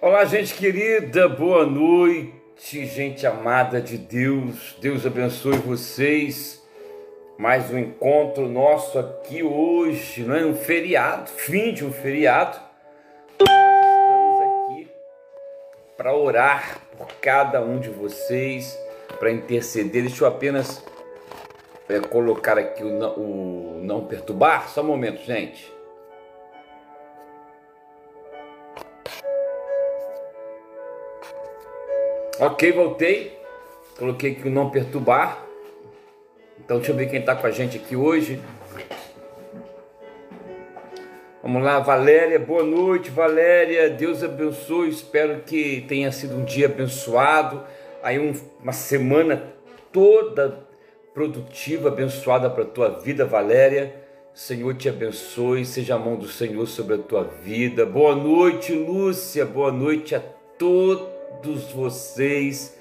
Olá, gente querida, boa noite, gente amada de Deus. Deus abençoe vocês. Mais um encontro nosso aqui hoje, não é um feriado, fim de um feriado. Nós estamos aqui para orar por cada um de vocês, para interceder. Deixa eu apenas é, colocar aqui o o não perturbar. Só um momento, gente. Ok, voltei. Coloquei aqui o não perturbar. Então deixa eu ver quem está com a gente aqui hoje. Vamos lá, Valéria, boa noite, Valéria. Deus abençoe. Espero que tenha sido um dia abençoado. Aí um, uma semana toda produtiva, abençoada para a tua vida, Valéria. Senhor te abençoe, seja a mão do Senhor sobre a tua vida. Boa noite, Lúcia. Boa noite a todos todos vocês.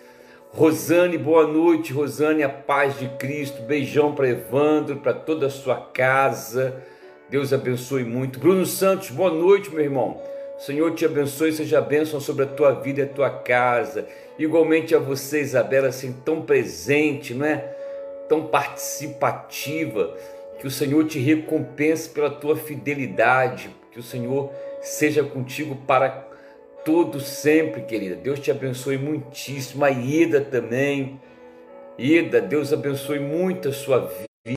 Rosane, boa noite, Rosane, a paz de Cristo. Beijão para Evandro, para toda a sua casa. Deus abençoe muito. Bruno Santos, boa noite, meu irmão. O Senhor te abençoe, seja bênção sobre a tua vida e a tua casa. Igualmente a você, Isabela, assim tão presente, não é? Tão participativa. Que o Senhor te recompense pela tua fidelidade. Que o Senhor seja contigo para tudo sempre, querida. Deus te abençoe muitíssimo. A Ida também. Ida, Deus abençoe muito a sua vida.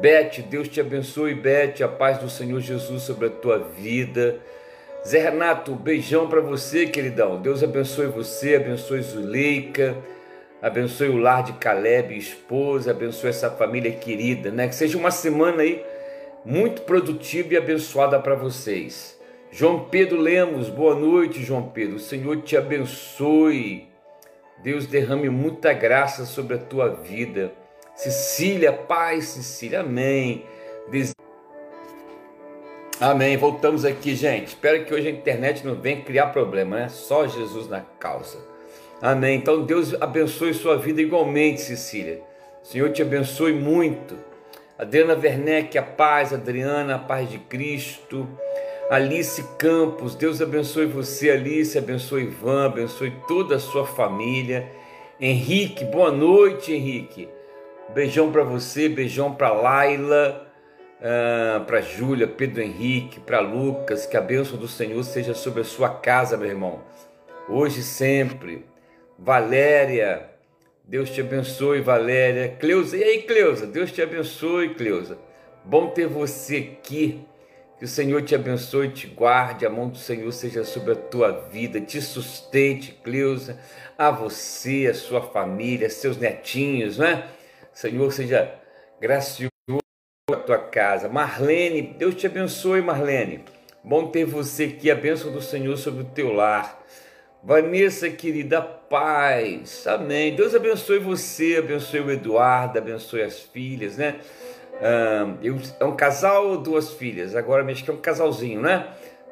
Bete, Deus te abençoe, Bete, a paz do Senhor Jesus sobre a tua vida. Zé Renato, beijão para você, queridão. Deus abençoe você, abençoe Zuleika, abençoe o lar de Caleb, esposa, abençoe essa família querida, né? Que seja uma semana aí muito produtiva e abençoada para vocês. João Pedro Lemos, boa noite, João Pedro. O Senhor te abençoe. Deus derrame muita graça sobre a tua vida. Cecília, paz, Cecília, amém. Des... Amém. Voltamos aqui, gente. Espero que hoje a internet não venha criar problema, né? Só Jesus na causa. Amém. Então Deus abençoe sua vida igualmente, Cecília. O Senhor te abençoe muito. Adriana Werneck, a paz, Adriana, a paz de Cristo. Alice Campos, Deus abençoe você, Alice, abençoe Ivan, abençoe toda a sua família. Henrique, boa noite, Henrique. Beijão para você, beijão para Laila, uh, para Júlia, Pedro Henrique, para Lucas. Que a bênção do Senhor seja sobre a sua casa, meu irmão. Hoje e sempre. Valéria, Deus te abençoe, Valéria. Cleusa, e aí, Cleusa? Deus te abençoe, Cleusa. Bom ter você aqui. Que o Senhor te abençoe, te guarde, a mão do Senhor seja sobre a tua vida, te sustente, Cleusa, a você, a sua família, seus netinhos, né? Senhor seja gracioso a tua casa. Marlene, Deus te abençoe, Marlene. Bom ter você aqui, a bênção do Senhor sobre o teu lar. Vanessa, querida, paz, amém. Deus abençoe você, abençoe o Eduardo, abençoe as filhas, né? é um casal ou duas filhas? Agora acho que é um casalzinho, né?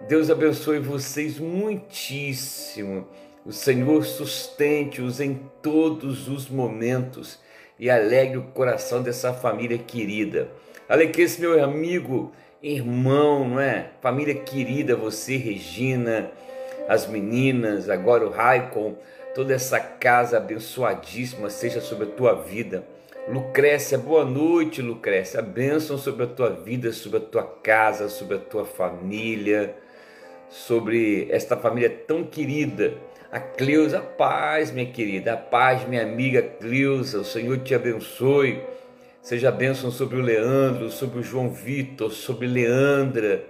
Deus abençoe vocês muitíssimo. O Senhor sustente-os em todos os momentos e alegre o coração dessa família querida. Esse meu amigo, irmão, não é? Família querida, você, Regina as meninas, agora o Raikon, toda essa casa abençoadíssima seja sobre a tua vida. Lucrécia, boa noite, Lucrécia. A bênção sobre a tua vida, sobre a tua casa, sobre a tua família, sobre esta família tão querida. A Cleusa, a paz, minha querida, a paz, minha amiga Cleusa, o Senhor te abençoe. Seja a bênção sobre o Leandro, sobre o João Vitor, sobre Leandra,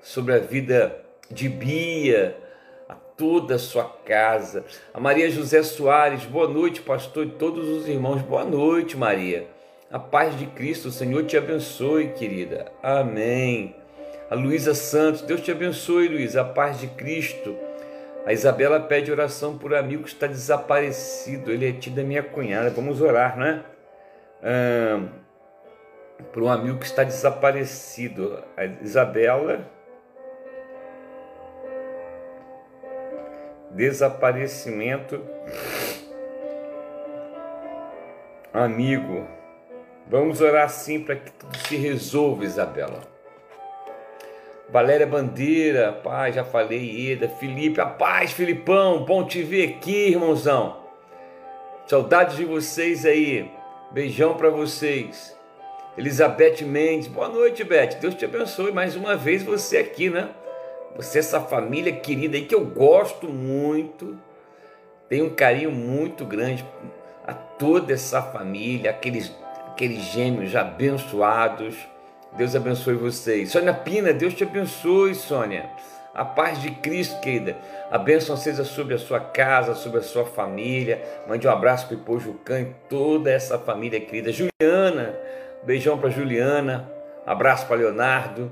sobre a vida de Bia, toda a sua casa. A Maria José Soares, boa noite, pastor e todos os irmãos. Boa noite, Maria. A paz de Cristo, o Senhor te abençoe, querida. Amém. A Luísa Santos, Deus te abençoe, Luísa. A paz de Cristo. A Isabela pede oração por um amigo que está desaparecido. Ele é tido da minha cunhada. Vamos orar, né? Ah, por um amigo que está desaparecido. A Isabela desaparecimento amigo. Vamos orar assim para que tudo se resolva, Isabela. Valéria Bandeira, paz, já falei, Eda, Felipe, a paz, Filipão, bom te ver aqui, irmãozão. Saudades de vocês aí, beijão para vocês. Elizabeth Mendes, boa noite, Beth, Deus te abençoe mais uma vez você aqui, né? Você, essa família querida aí que eu gosto muito, tenho um carinho muito grande a toda essa família, aqueles, aqueles gêmeos abençoados Deus abençoe vocês. Sônia Pina, Deus te abençoe, Sônia. A paz de Cristo, querida. A bênção seja sobre a sua casa, sobre a sua família. Mande um abraço para o Ipojucã e toda essa família querida. Juliana, beijão para Juliana. Abraço para Leonardo.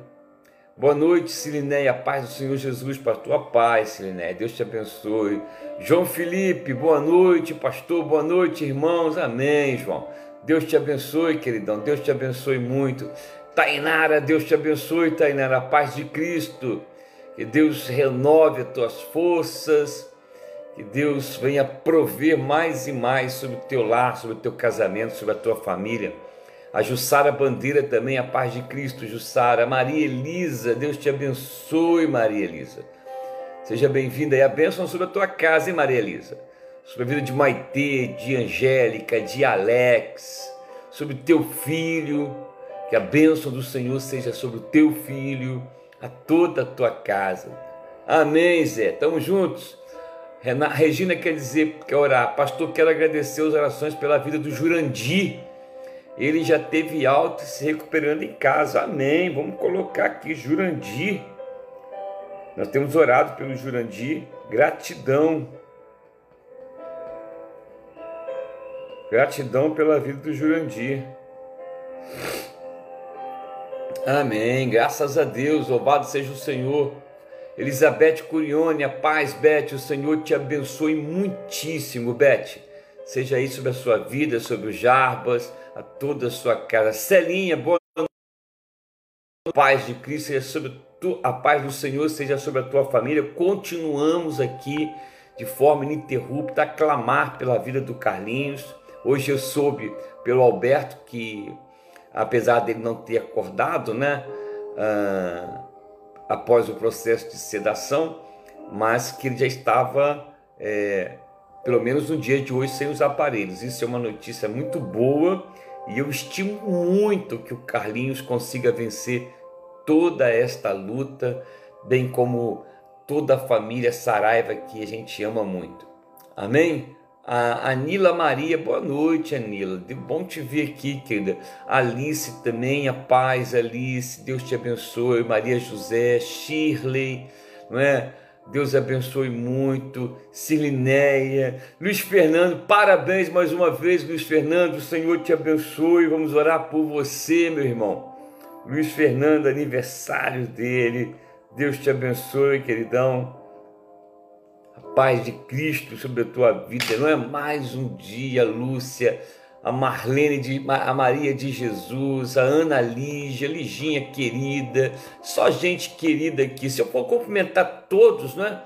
Boa noite, Silinéia. Paz do Senhor Jesus para a tua paz, Silinéia. Deus te abençoe. João Felipe, boa noite, pastor. Boa noite, irmãos. Amém, João. Deus te abençoe, queridão. Deus te abençoe muito. Tainara, Deus te abençoe, Tainara, a paz de Cristo. Que Deus renove as tuas forças. Que Deus venha prover mais e mais sobre o teu lar, sobre o teu casamento, sobre a tua família. A Jussara Bandeira também, a paz de Cristo, Jussara. Maria Elisa, Deus te abençoe, Maria Elisa. Seja bem-vinda e a bênção sobre a tua casa, hein, Maria Elisa? Sobre a vida de Maitê, de Angélica, de Alex, sobre o teu filho, que a bênção do Senhor seja sobre o teu filho, a toda a tua casa. Amém, Zé. Estamos juntos. Regina quer dizer, quer orar. Pastor, quero agradecer as orações pela vida do Jurandir. Ele já teve alta e se recuperando em casa. Amém. Vamos colocar aqui Jurandir. Nós temos orado pelo Jurandir. Gratidão. Gratidão pela vida do Jurandir. Amém. Graças a Deus. Louvado seja o Senhor. Elizabeth Curione, a paz, Beth. O Senhor te abençoe muitíssimo, Beth. Seja aí sobre a sua vida, sobre os Jarbas, a toda a sua casa. Celinha, boa noite. Paz de Cristo seja sobre tu, a paz do Senhor seja sobre a tua família. Continuamos aqui de forma ininterrupta a clamar pela vida do Carlinhos. Hoje eu soube pelo Alberto que apesar dele não ter acordado, né, ah, após o processo de sedação, mas que ele já estava, é, pelo menos no dia de hoje, sem os aparelhos. Isso é uma notícia muito boa e eu estimo muito que o Carlinhos consiga vencer toda esta luta, bem como toda a família Saraiva que a gente ama muito. Amém? A Anila Maria, boa noite, Anila. De bom te ver aqui, querida. Alice também, a paz, Alice. Deus te abençoe. Maria José, Shirley, não é? Deus abençoe muito. Silinéia, Luiz Fernando, parabéns mais uma vez, Luiz Fernando. O Senhor te abençoe. Vamos orar por você, meu irmão. Luiz Fernando, aniversário dele. Deus te abençoe, queridão paz de Cristo sobre a tua vida. Não é mais um dia, Lúcia, a Marlene, de, a Maria de Jesus, a Ana Lígia, Liginha querida, só gente querida aqui. Se eu for cumprimentar todos, né?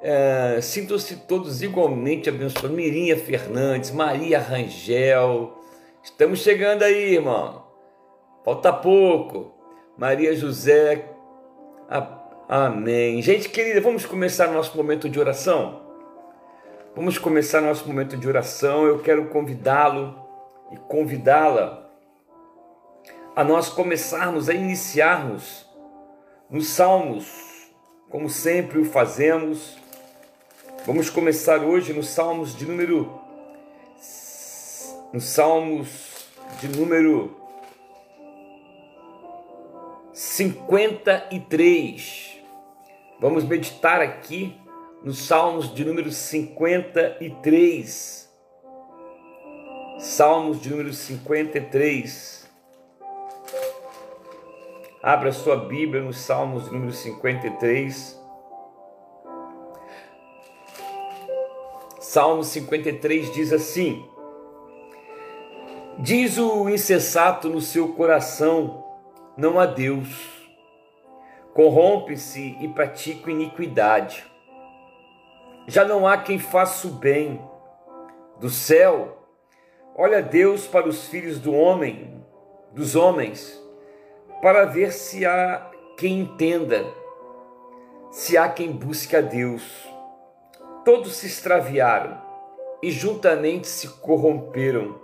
É, Sintam-se todos igualmente abençoados. Mirinha Fernandes, Maria Rangel. Estamos chegando aí, irmão. Falta pouco. Maria José, a Amém. Gente querida, vamos começar nosso momento de oração? Vamos começar nosso momento de oração. Eu quero convidá-lo e convidá-la a nós começarmos a iniciarmos nos Salmos, como sempre o fazemos. Vamos começar hoje nos Salmos de número nos Salmos de número 53. Vamos meditar aqui nos Salmos de número 53. Salmos de número 53. Abra sua Bíblia nos Salmos de número 53. Salmo 53 diz assim: Diz o insensato no seu coração: Não há Deus corrompe-se e pratica iniquidade. Já não há quem faça o bem. Do céu, olha Deus para os filhos do homem, dos homens, para ver se há quem entenda, se há quem busque a Deus. Todos se extraviaram e juntamente se corromperam.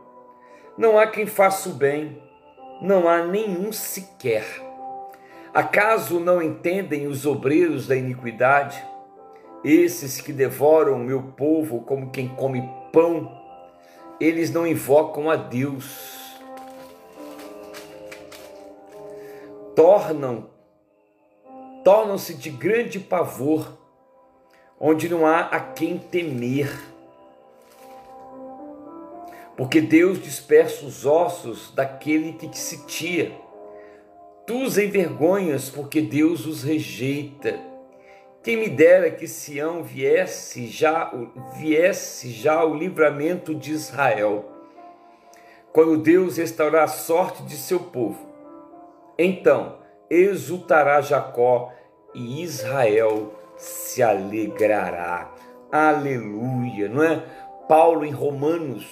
Não há quem faça o bem, não há nenhum sequer. Acaso não entendem os obreiros da iniquidade, esses que devoram o meu povo como quem come pão? Eles não invocam a Deus. Tornam tornam-se de grande pavor, onde não há a quem temer. Porque Deus dispersa os ossos daquele que te sitia Tu os envergonhas porque Deus os rejeita. Quem me dera que Sião viesse já, viesse já o livramento de Israel. Quando Deus restaurar a sorte de seu povo, então exultará Jacó e Israel se alegrará. Aleluia, não é? Paulo em Romanos,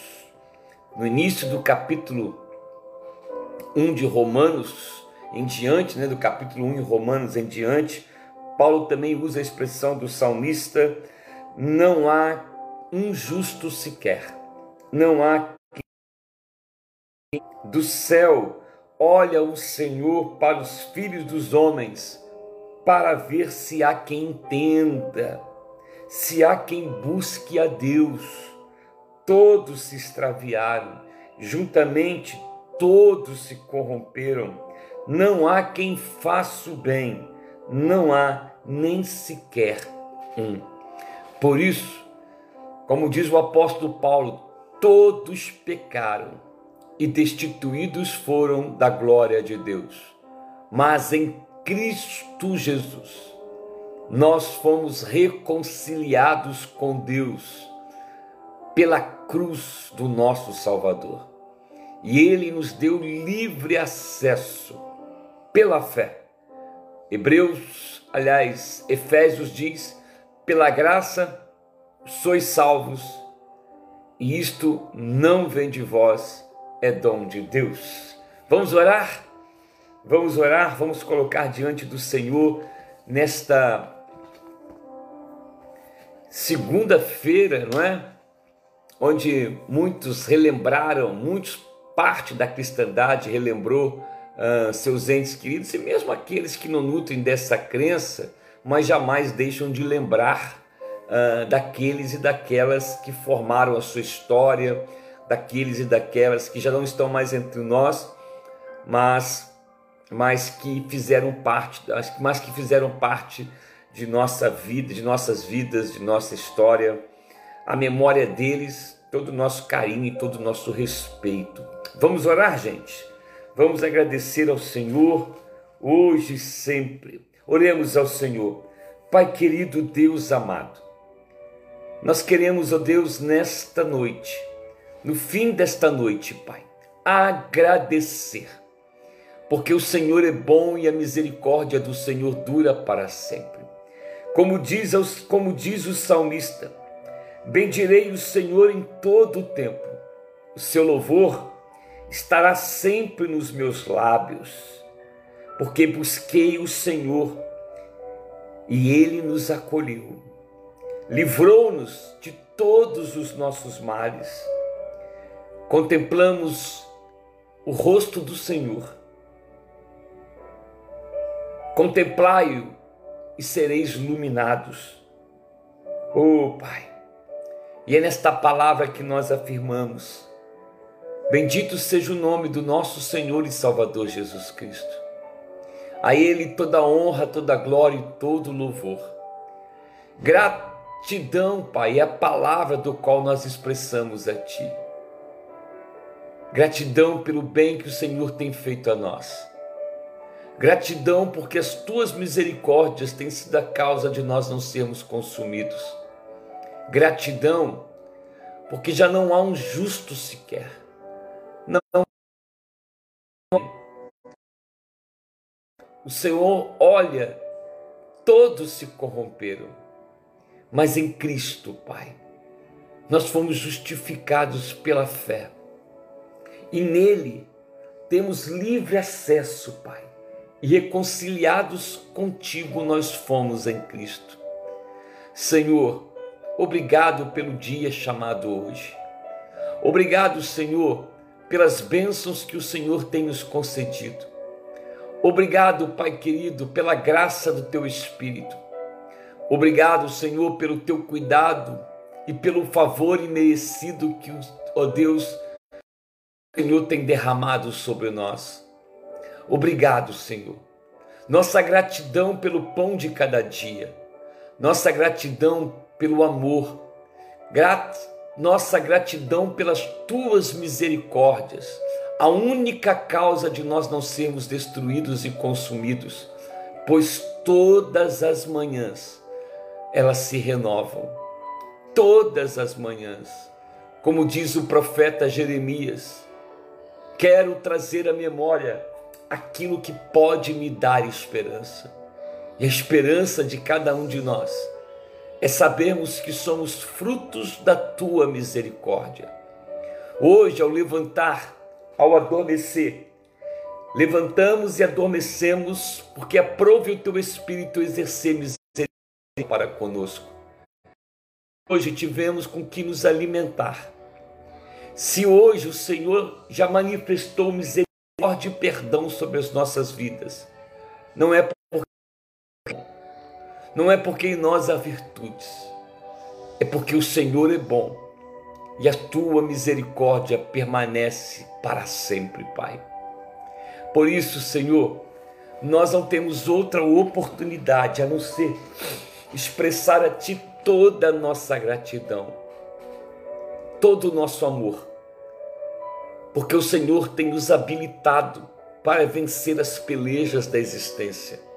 no início do capítulo 1 de Romanos, em diante, né, do capítulo 1 em Romanos em diante, Paulo também usa a expressão do salmista: não há um justo sequer, não há do céu olha o Senhor para os filhos dos homens, para ver se há quem entenda, se há quem busque a Deus. Todos se extraviaram, juntamente todos se corromperam não há quem faça o bem, não há nem sequer um. Por isso, como diz o apóstolo Paulo, todos pecaram e destituídos foram da glória de Deus. Mas em Cristo Jesus, nós fomos reconciliados com Deus pela cruz do nosso Salvador. E ele nos deu livre acesso pela fé. Hebreus, aliás, Efésios diz: pela graça sois salvos, e isto não vem de vós, é dom de Deus. Vamos orar? Vamos orar, vamos colocar diante do Senhor nesta segunda-feira, não é? Onde muitos relembraram, muitos parte da cristandade relembrou uh, seus entes queridos e mesmo aqueles que não nutrem dessa crença, mas jamais deixam de lembrar uh, daqueles e daquelas que formaram a sua história, daqueles e daquelas que já não estão mais entre nós, mas mas que fizeram parte, mas que fizeram parte de nossa vida, de nossas vidas, de nossa história. A memória deles, todo o nosso carinho e todo o nosso respeito. Vamos orar, gente? Vamos agradecer ao Senhor hoje e sempre. Oremos ao Senhor. Pai querido, Deus amado, nós queremos, ó Deus, nesta noite, no fim desta noite, Pai, agradecer, porque o Senhor é bom e a misericórdia do Senhor dura para sempre. Como diz, como diz o salmista, bendirei o Senhor em todo o tempo, o seu louvor estará sempre nos meus lábios, porque busquei o Senhor e ele nos acolheu, livrou-nos de todos os nossos males. Contemplamos o rosto do Senhor. Contemplai-o e sereis iluminados. Oh, Pai, e é nesta palavra que nós afirmamos Bendito seja o nome do nosso Senhor e Salvador Jesus Cristo. A Ele toda honra, toda glória e todo louvor. Gratidão, Pai, é a palavra do qual nós expressamos a Ti. Gratidão pelo bem que o Senhor tem feito a nós. Gratidão porque as tuas misericórdias têm sido a causa de nós não sermos consumidos. Gratidão porque já não há um justo sequer não. O Senhor olha, todos se corromperam, mas em Cristo, Pai, nós fomos justificados pela fé. E nele temos livre acesso, Pai, e reconciliados contigo nós fomos em Cristo. Senhor, obrigado pelo dia chamado hoje. Obrigado, Senhor, pelas bênçãos que o Senhor tem nos concedido. Obrigado, Pai querido, pela graça do teu Espírito. Obrigado, Senhor, pelo teu cuidado e pelo favor imerecido que, ó Deus, o Senhor tem derramado sobre nós. Obrigado, Senhor. Nossa gratidão pelo pão de cada dia, nossa gratidão pelo amor, Grat... nossa gratidão pelas tuas misericórdias, a única causa de nós não sermos destruídos e consumidos, pois todas as manhãs elas se renovam. Todas as manhãs, como diz o profeta Jeremias, quero trazer à memória aquilo que pode me dar esperança. E a esperança de cada um de nós é sabermos que somos frutos da tua misericórdia. Hoje, ao levantar ao adormecer. Levantamos e adormecemos, porque aprove o teu Espírito exercer misericórdia para conosco. Hoje tivemos com que nos alimentar. Se hoje o Senhor já manifestou misericórdia e perdão sobre as nossas vidas, não é não é porque em nós há virtudes, é porque o Senhor é bom e a tua misericórdia permanece para sempre, Pai. Por isso, Senhor, nós não temos outra oportunidade a não ser expressar a Ti toda a nossa gratidão, todo o nosso amor, porque o Senhor tem nos habilitado para vencer as pelejas da existência.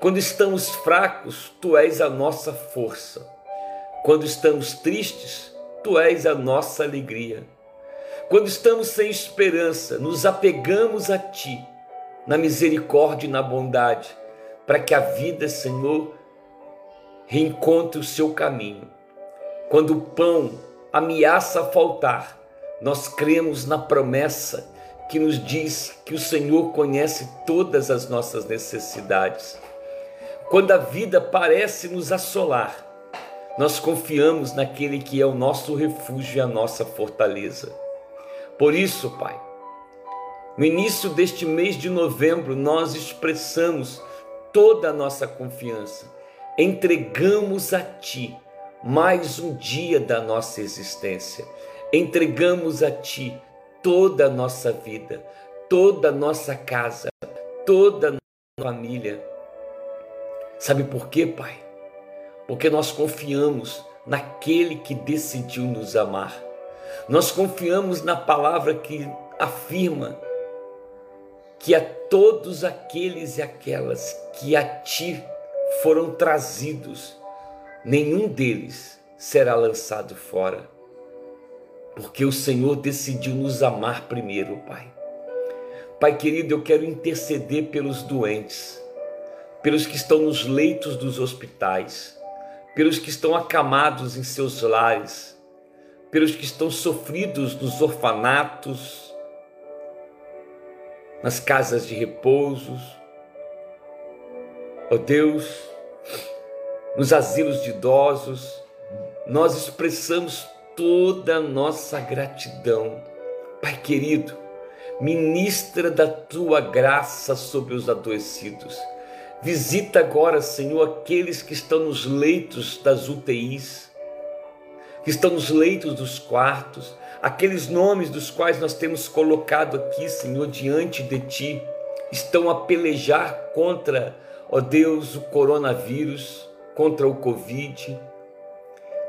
Quando estamos fracos, Tu és a nossa força. Quando estamos tristes, Tu és a nossa alegria. Quando estamos sem esperança, nos apegamos a Ti, na misericórdia e na bondade, para que a vida, Senhor, reencontre o seu caminho. Quando o pão ameaça faltar, nós cremos na promessa que nos diz que o Senhor conhece todas as nossas necessidades. Quando a vida parece nos assolar, nós confiamos naquele que é o nosso refúgio e a nossa fortaleza. Por isso, Pai, no início deste mês de novembro, nós expressamos toda a nossa confiança, entregamos a Ti mais um dia da nossa existência, entregamos a Ti toda a nossa vida, toda a nossa casa, toda a nossa família. Sabe por quê, Pai? porque nós confiamos naquele que decidiu nos amar. Nós confiamos na palavra que afirma que a todos aqueles e aquelas que a ti foram trazidos, nenhum deles será lançado fora. Porque o Senhor decidiu nos amar primeiro, Pai. Pai querido, eu quero interceder pelos doentes, pelos que estão nos leitos dos hospitais, pelos que estão acamados em seus lares, pelos que estão sofridos nos orfanatos, nas casas de repousos. Ó oh Deus, nos asilos de idosos, nós expressamos toda a nossa gratidão. Pai querido, ministra da tua graça sobre os adoecidos Visita agora, Senhor, aqueles que estão nos leitos das UTIs, que estão nos leitos dos quartos, aqueles nomes dos quais nós temos colocado aqui, Senhor, diante de Ti, estão a pelejar contra, ó Deus, o coronavírus, contra o Covid.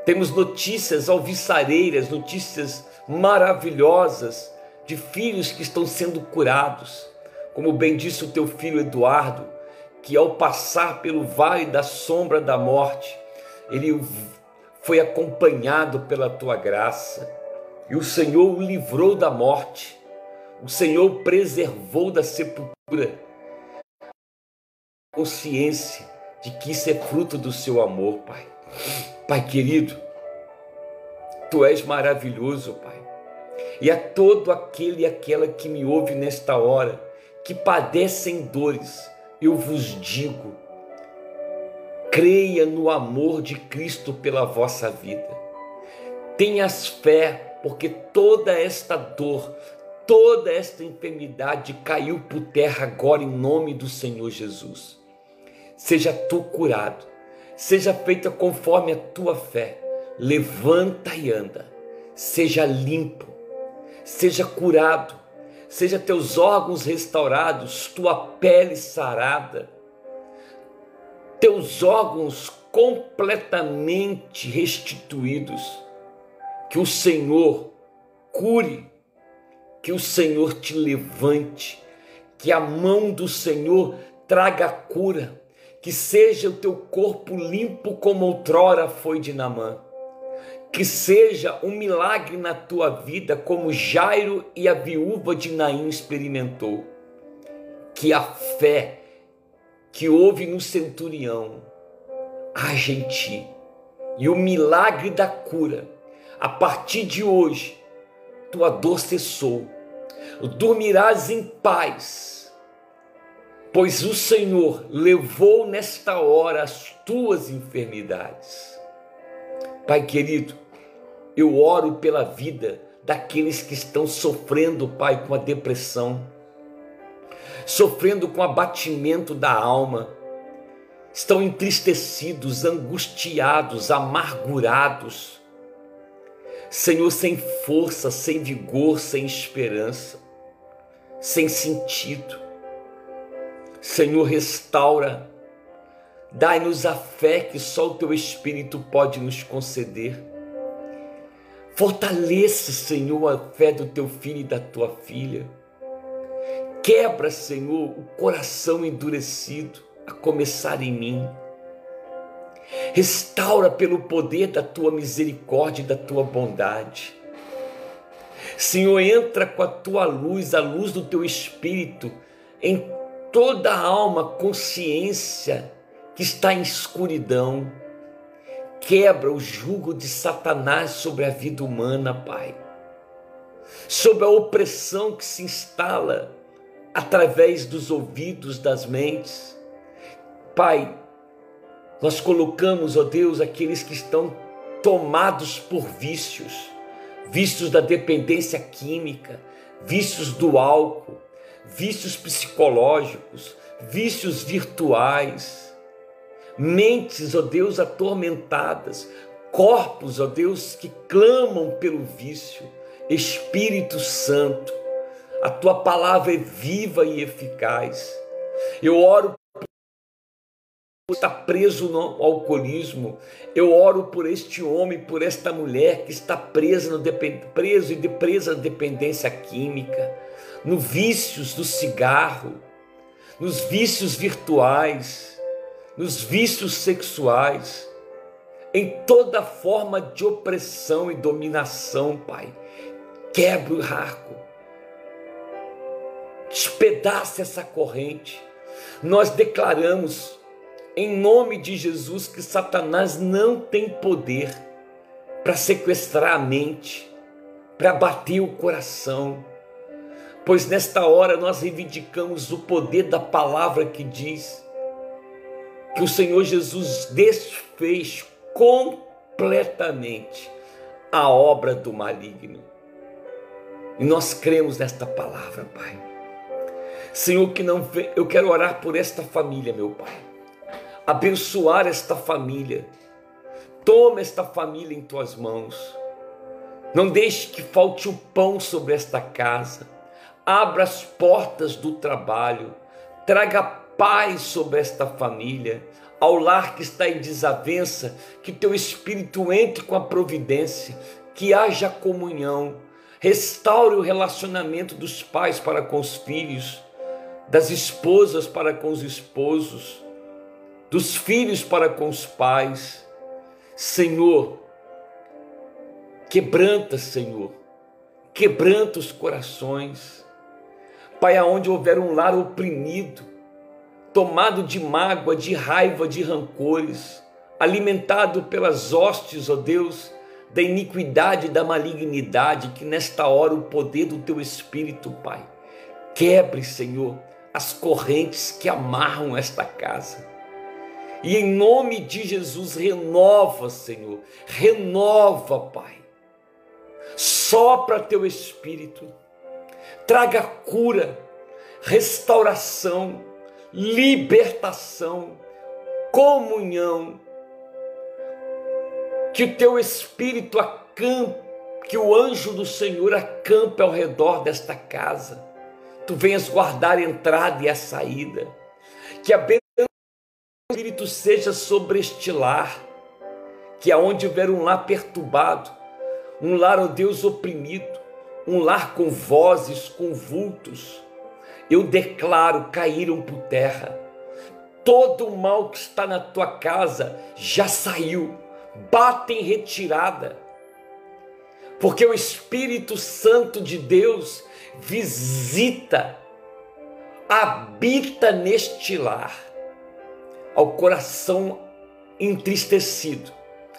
Temos notícias alvissareiras, notícias maravilhosas de filhos que estão sendo curados, como bem disse o teu filho Eduardo que ao passar pelo vale da sombra da morte, ele foi acompanhado pela tua graça, e o Senhor o livrou da morte, o Senhor o preservou da sepultura. Consciência de que isso é fruto do seu amor, Pai. Pai querido, tu és maravilhoso, Pai. E a todo aquele e aquela que me ouve nesta hora, que padecem dores, eu vos digo: creia no amor de Cristo pela vossa vida. Tenhas fé, porque toda esta dor, toda esta enfermidade caiu por terra agora em nome do Senhor Jesus. Seja tu curado, seja feita conforme a tua fé. Levanta e anda, seja limpo, seja curado, seja teus órgãos restaurados, tua pele sarada, teus órgãos completamente restituídos. Que o Senhor cure, que o Senhor te levante, que a mão do Senhor traga cura, que seja o teu corpo limpo como outrora foi de Namã que seja um milagre na tua vida, como Jairo e a viúva de Naim experimentou. Que a fé que houve no centurião haja em ti. E o milagre da cura, a partir de hoje, tua dor cessou. Dormirás em paz, pois o Senhor levou nesta hora as tuas enfermidades. Pai querido, eu oro pela vida daqueles que estão sofrendo, Pai, com a depressão, sofrendo com o abatimento da alma, estão entristecidos, angustiados, amargurados, Senhor, sem força, sem vigor, sem esperança, sem sentido. Senhor, restaura Dai-nos a fé que só o teu Espírito pode nos conceder. Fortaleça, Senhor, a fé do teu filho e da tua filha. Quebra, Senhor, o coração endurecido, a começar em mim. Restaura pelo poder da tua misericórdia e da tua bondade. Senhor, entra com a tua luz, a luz do teu espírito, em toda a alma, consciência, que está em escuridão. Quebra o jugo de Satanás sobre a vida humana, Pai. Sobre a opressão que se instala através dos ouvidos, das mentes. Pai, nós colocamos, ó Deus, aqueles que estão tomados por vícios, vícios da dependência química, vícios do álcool, vícios psicológicos, vícios virtuais mentes, ó Deus, atormentadas, corpos, ó Deus, que clamam pelo vício. Espírito Santo, a tua palavra é viva e eficaz. Eu oro está preso no alcoolismo. Eu oro por este homem, por esta mulher que está presa no preso e de presa na dependência química, no vícios do cigarro, nos vícios virtuais nos vícios sexuais, em toda forma de opressão e dominação, Pai. Quebre o arco, despedace essa corrente. Nós declaramos, em nome de Jesus, que Satanás não tem poder para sequestrar a mente, para bater o coração, pois nesta hora nós reivindicamos o poder da palavra que diz que o Senhor Jesus desfez completamente a obra do maligno. E nós cremos nesta palavra, Pai. Senhor, que não eu quero orar por esta família, meu Pai. Abençoar esta família. Toma esta família em tuas mãos. Não deixe que falte o pão sobre esta casa. Abra as portas do trabalho. Traga paz sobre esta família, ao lar que está em desavença, que teu espírito entre com a providência, que haja comunhão, restaure o relacionamento dos pais para com os filhos, das esposas para com os esposos, dos filhos para com os pais. Senhor, quebranta, Senhor, quebranta os corações. Pai, aonde houver um lar oprimido, tomado de mágoa, de raiva, de rancores, alimentado pelas hostes, ó Deus, da iniquidade e da malignidade, que nesta hora o poder do teu Espírito, Pai, quebre, Senhor, as correntes que amarram esta casa. E em nome de Jesus, renova, Senhor, renova, Pai. Sopra teu espírito, traga cura, restauração, libertação, comunhão. Que o teu espírito acampe, que o anjo do Senhor acampe ao redor desta casa. Tu venhas guardar a entrada e a saída. Que a bênção do Espírito seja sobre este lar. Que aonde houver um lar perturbado, um lar, ó oh Deus, oprimido, um lar com vozes, com vultos, eu declaro caíram por terra. Todo o mal que está na tua casa já saiu, bate em retirada, porque o Espírito Santo de Deus visita, habita neste lar, ao coração entristecido,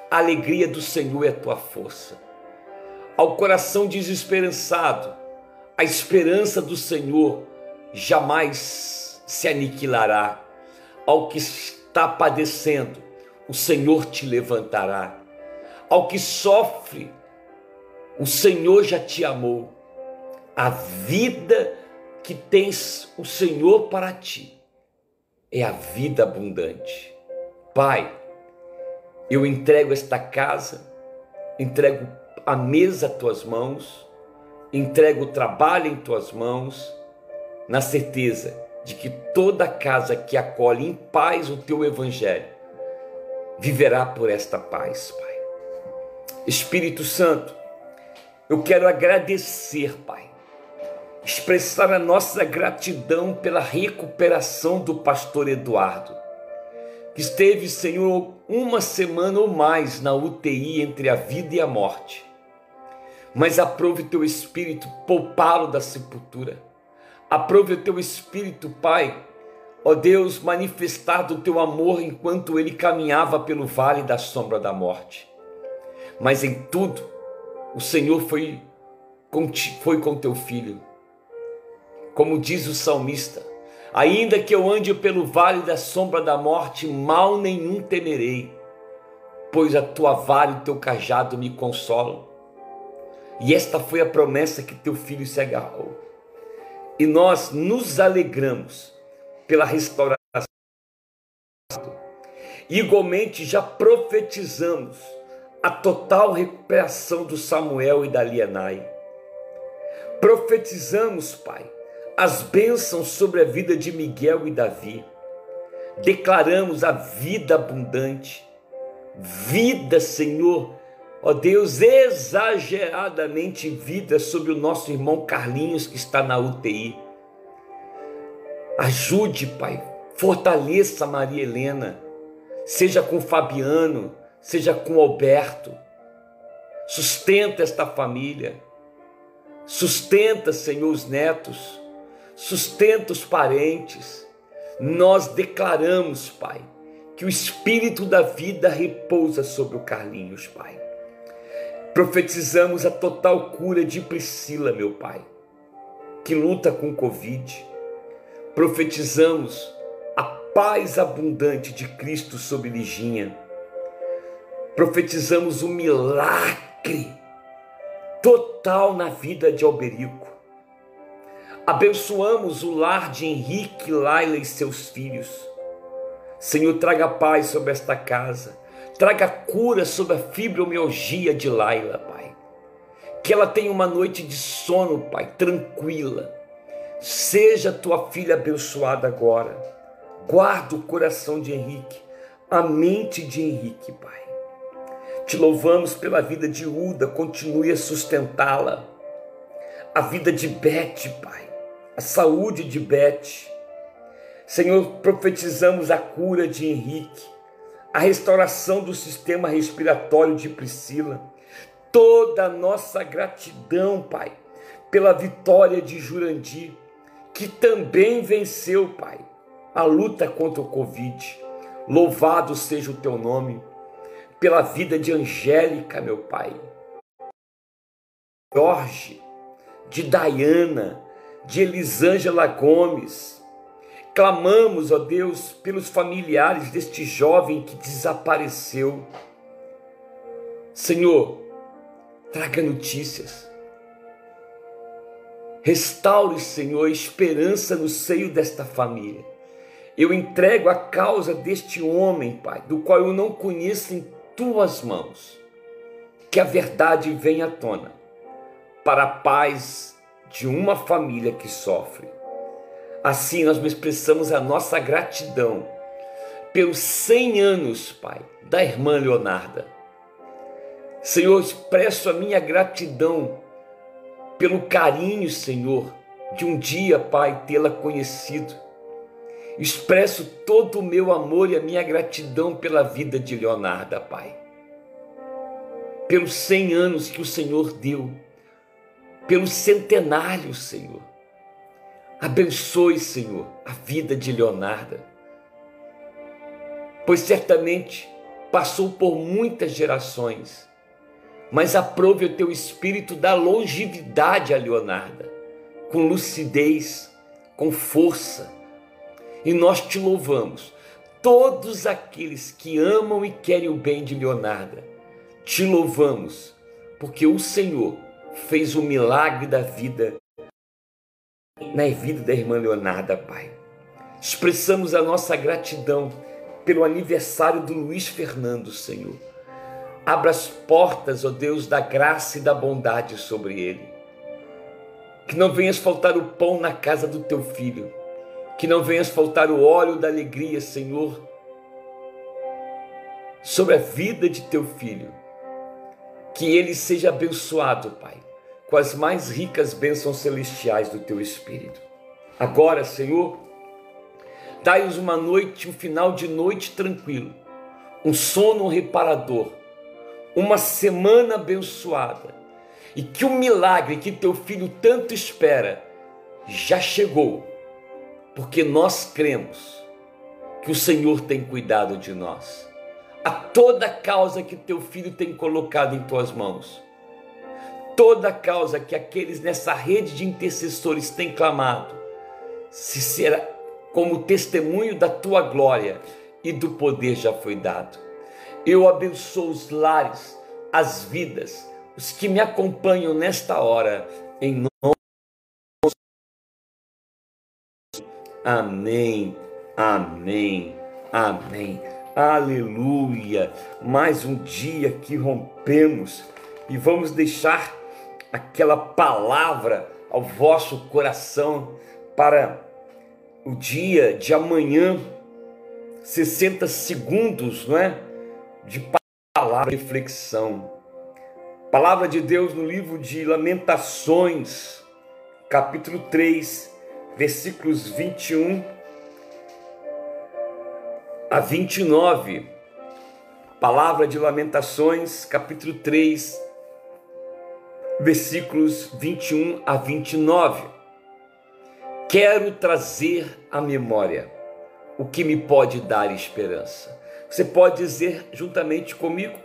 a alegria do Senhor é a tua força, ao coração desesperançado, a esperança do Senhor jamais se aniquilará. Ao que está padecendo, o Senhor te levantará. Ao que sofre, o Senhor já te amou. A vida que tens o Senhor para ti é a vida abundante. Pai, eu entrego esta casa, entrego a mesa às tuas mãos, entrego o trabalho em tuas mãos na certeza de que toda casa que acolhe em paz o teu evangelho viverá por esta paz, Pai. Espírito Santo, eu quero agradecer, Pai, expressar a nossa gratidão pela recuperação do pastor Eduardo, que esteve, Senhor, uma semana ou mais na UTI entre a vida e a morte. Mas aprove teu espírito poupá-lo da sepultura Aprove o teu espírito, Pai, ó Deus, manifestar do teu amor enquanto ele caminhava pelo vale da sombra da morte. Mas em tudo, o Senhor foi com, foi com teu filho. Como diz o salmista, ainda que eu ande pelo vale da sombra da morte, mal nenhum temerei, pois a tua vara e o teu cajado me consolam. E esta foi a promessa que teu filho se agarrou e nós nos alegramos pela restauração. Igualmente já profetizamos a total recuperação do Samuel e da Lianai. Profetizamos, Pai, as bênçãos sobre a vida de Miguel e Davi. Declaramos a vida abundante, vida, Senhor, ó Deus, exageradamente vida sobre o nosso irmão Carlinhos que está na UTI. Ajude, Pai, fortaleça Maria Helena, seja com Fabiano, seja com Alberto. Sustenta esta família. Sustenta, Senhor, os netos. Sustenta os parentes. Nós declaramos, Pai, que o espírito da vida repousa sobre o Carlinhos, Pai. Profetizamos a total cura de Priscila, meu Pai, que luta com Covid. Profetizamos a paz abundante de Cristo sobre Liginha. Profetizamos o milagre total na vida de Alberico. Abençoamos o lar de Henrique, Laila e seus filhos. Senhor, traga paz sobre esta casa Traga cura sobre a fibromialgia de Laila, Pai. Que ela tenha uma noite de sono, Pai, tranquila. Seja tua filha abençoada agora. Guarda o coração de Henrique, a mente de Henrique, Pai. Te louvamos pela vida de Uda, continue a sustentá-la. A vida de Bete, Pai. A saúde de Bete. Senhor, profetizamos a cura de Henrique a restauração do sistema respiratório de Priscila, toda a nossa gratidão, Pai, pela vitória de Jurandir, que também venceu, Pai, a luta contra o Covid. Louvado seja o teu nome, pela vida de Angélica, meu Pai, Jorge, de Dayana, de Elisângela Gomes, Clamamos, ó Deus, pelos familiares deste jovem que desapareceu. Senhor, traga notícias. Restaure, Senhor, esperança no seio desta família. Eu entrego a causa deste homem, Pai, do qual eu não conheço em tuas mãos. Que a verdade venha à tona, para a paz de uma família que sofre. Assim nós expressamos a nossa gratidão pelos 100 anos, Pai, da irmã Leonarda. Senhor, expresso a minha gratidão pelo carinho, Senhor, de um dia, Pai, tê-la conhecido Expresso todo o meu amor e a minha gratidão pela vida de Leonarda, Pai. Pelos cem anos que o Senhor deu, pelos centenários, Senhor. Abençoe, Senhor, a vida de Leonarda, pois certamente passou por muitas gerações, mas aprove o teu espírito da longevidade a Leonarda, com lucidez, com força e nós te louvamos. Todos aqueles que amam e querem o bem de Leonarda, te louvamos, porque o Senhor fez o milagre da vida na vida da irmã Leonarda, Pai. Expressamos a nossa gratidão pelo aniversário do Luiz Fernando, Senhor. Abra as portas, ó Deus, da graça e da bondade sobre ele. Que não venhas faltar o pão na casa do teu filho que não venhas faltar o óleo da alegria, Senhor, sobre a vida de teu filho. Que ele seja abençoado, Pai, com as mais ricas bênçãos celestiais do teu Espírito. Agora, Senhor, dai-nos uma noite, um final de noite tranquilo, um sono reparador, uma semana abençoada, e que o milagre que teu filho tanto espera já chegou porque nós cremos que o Senhor tem cuidado de nós. A toda causa que teu filho tem colocado em tuas mãos, toda causa que aqueles nessa rede de intercessores têm clamado, se será como testemunho da tua glória e do poder já foi dado. Eu abençoo os lares, as vidas, os que me acompanham nesta hora, em nome Amém, amém, amém. Aleluia! Mais um dia que rompemos e vamos deixar aquela palavra ao vosso coração para o dia de amanhã, 60 segundos, não é? De palavra reflexão. Palavra de Deus no livro de Lamentações, capítulo 3, versículos 21 a 29. Palavra de Lamentações, capítulo 3, versículos 21 a 29. Quero trazer à memória o que me pode dar esperança. Você pode dizer juntamente comigo?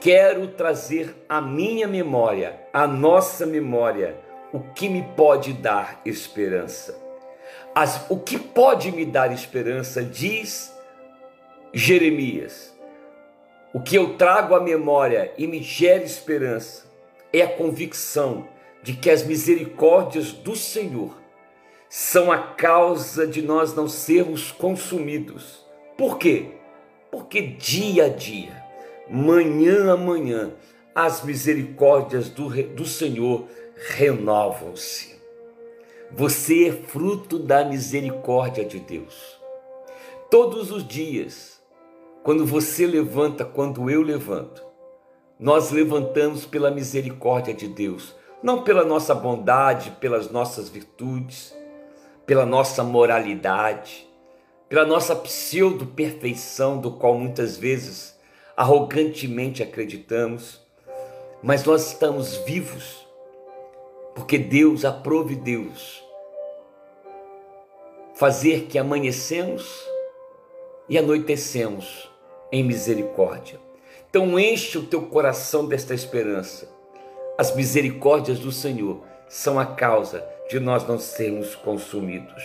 Quero trazer à minha memória, à nossa memória, o que me pode dar esperança. As, o que pode me dar esperança, diz Jeremias. O que eu trago à memória e me gera esperança é a convicção de que as misericórdias do Senhor são a causa de nós não sermos consumidos. Por quê? Porque dia a dia, manhã a manhã, as misericórdias do, do Senhor renovam-se. Você é fruto da misericórdia de Deus. Todos os dias, quando você levanta, quando eu levanto, nós levantamos pela misericórdia de Deus, não pela nossa bondade, pelas nossas virtudes, pela nossa moralidade, pela nossa pseudo-perfeição, do qual muitas vezes arrogantemente acreditamos, mas nós estamos vivos porque Deus aprove Deus fazer que amanhecemos e anoitecemos em misericórdia. Então enche o teu coração desta esperança. As misericórdias do Senhor são a causa de nós não sermos consumidos.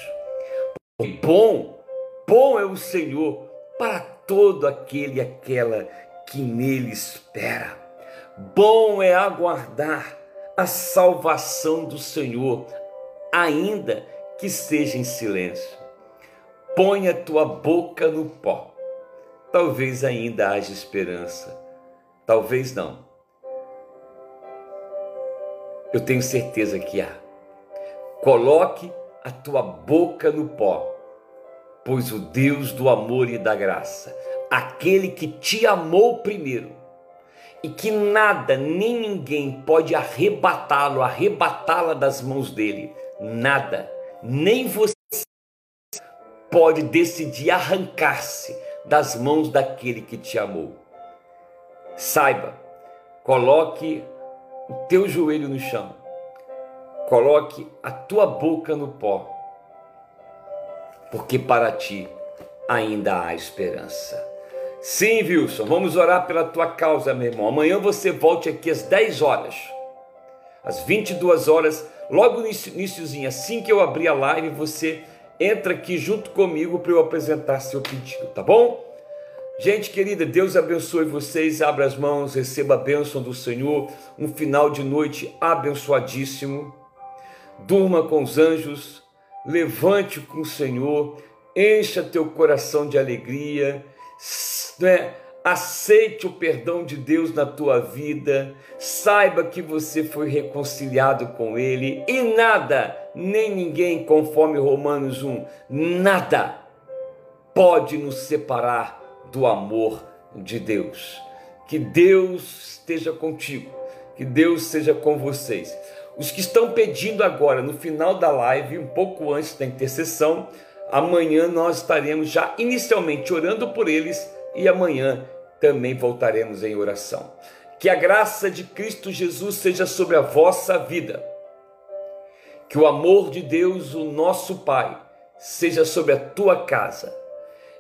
Bom, bom é o Senhor para todo aquele e aquela que nele espera. Bom é aguardar a salvação do Senhor, ainda que seja em silêncio. Põe a tua boca no pó. Talvez ainda haja esperança. Talvez não. Eu tenho certeza que há. Coloque a tua boca no pó, pois o Deus do amor e da graça, aquele que te amou primeiro, e que nada nem ninguém pode arrebatá-lo, arrebatá-la das mãos dele, nada, nem você pode decidir arrancar-se das mãos daquele que te amou. Saiba, coloque o teu joelho no chão, coloque a tua boca no pó, porque para ti ainda há esperança. Sim, Wilson, vamos orar pela tua causa, meu irmão. Amanhã você volte aqui às 10 horas, às 22 horas, logo no iníciozinho, assim que eu abrir a live, você entra aqui junto comigo para eu apresentar seu pedido, tá bom? Gente querida, Deus abençoe vocês, abra as mãos, receba a bênção do Senhor, um final de noite abençoadíssimo. Durma com os anjos, levante com o Senhor, encha teu coração de alegria, né? Aceite o perdão de Deus na tua vida, saiba que você foi reconciliado com Ele e nada, nem ninguém, conforme Romanos 1, nada pode nos separar do amor de Deus. Que Deus esteja contigo, que Deus seja com vocês. Os que estão pedindo agora, no final da live, um pouco antes da intercessão, amanhã nós estaremos já inicialmente orando por eles e amanhã também voltaremos em oração. Que a graça de Cristo Jesus seja sobre a vossa vida. Que o amor de Deus, o nosso Pai, seja sobre a tua casa.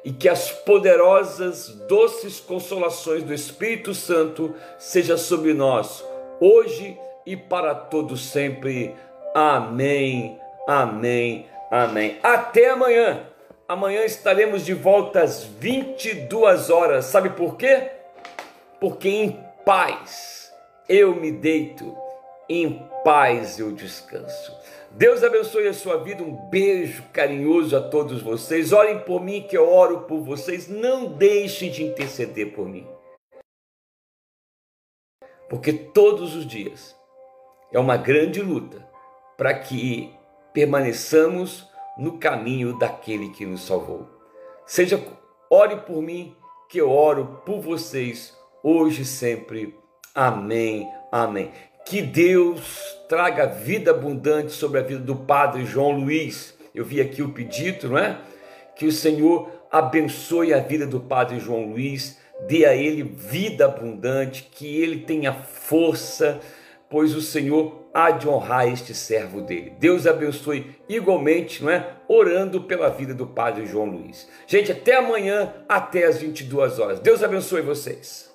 E que as poderosas, doces consolações do Espírito Santo seja sobre nós, hoje e para todos sempre. Amém, amém, amém. Até amanhã. Amanhã estaremos de volta às 22 horas. Sabe por quê? Porque em paz eu me deito, em paz eu descanso. Deus abençoe a sua vida. Um beijo carinhoso a todos vocês. Orem por mim, que eu oro por vocês. Não deixem de interceder por mim. Porque todos os dias é uma grande luta para que permaneçamos no caminho daquele que nos salvou. Seja, ore por mim, que eu oro por vocês, hoje e sempre. Amém, amém. Que Deus traga vida abundante sobre a vida do Padre João Luiz. Eu vi aqui o pedido, não é? Que o Senhor abençoe a vida do Padre João Luiz, dê a ele vida abundante, que ele tenha força, pois o Senhor há de honrar este servo dele. Deus abençoe igualmente, não é? Orando pela vida do Padre João Luiz. Gente, até amanhã, até as 22 horas. Deus abençoe vocês.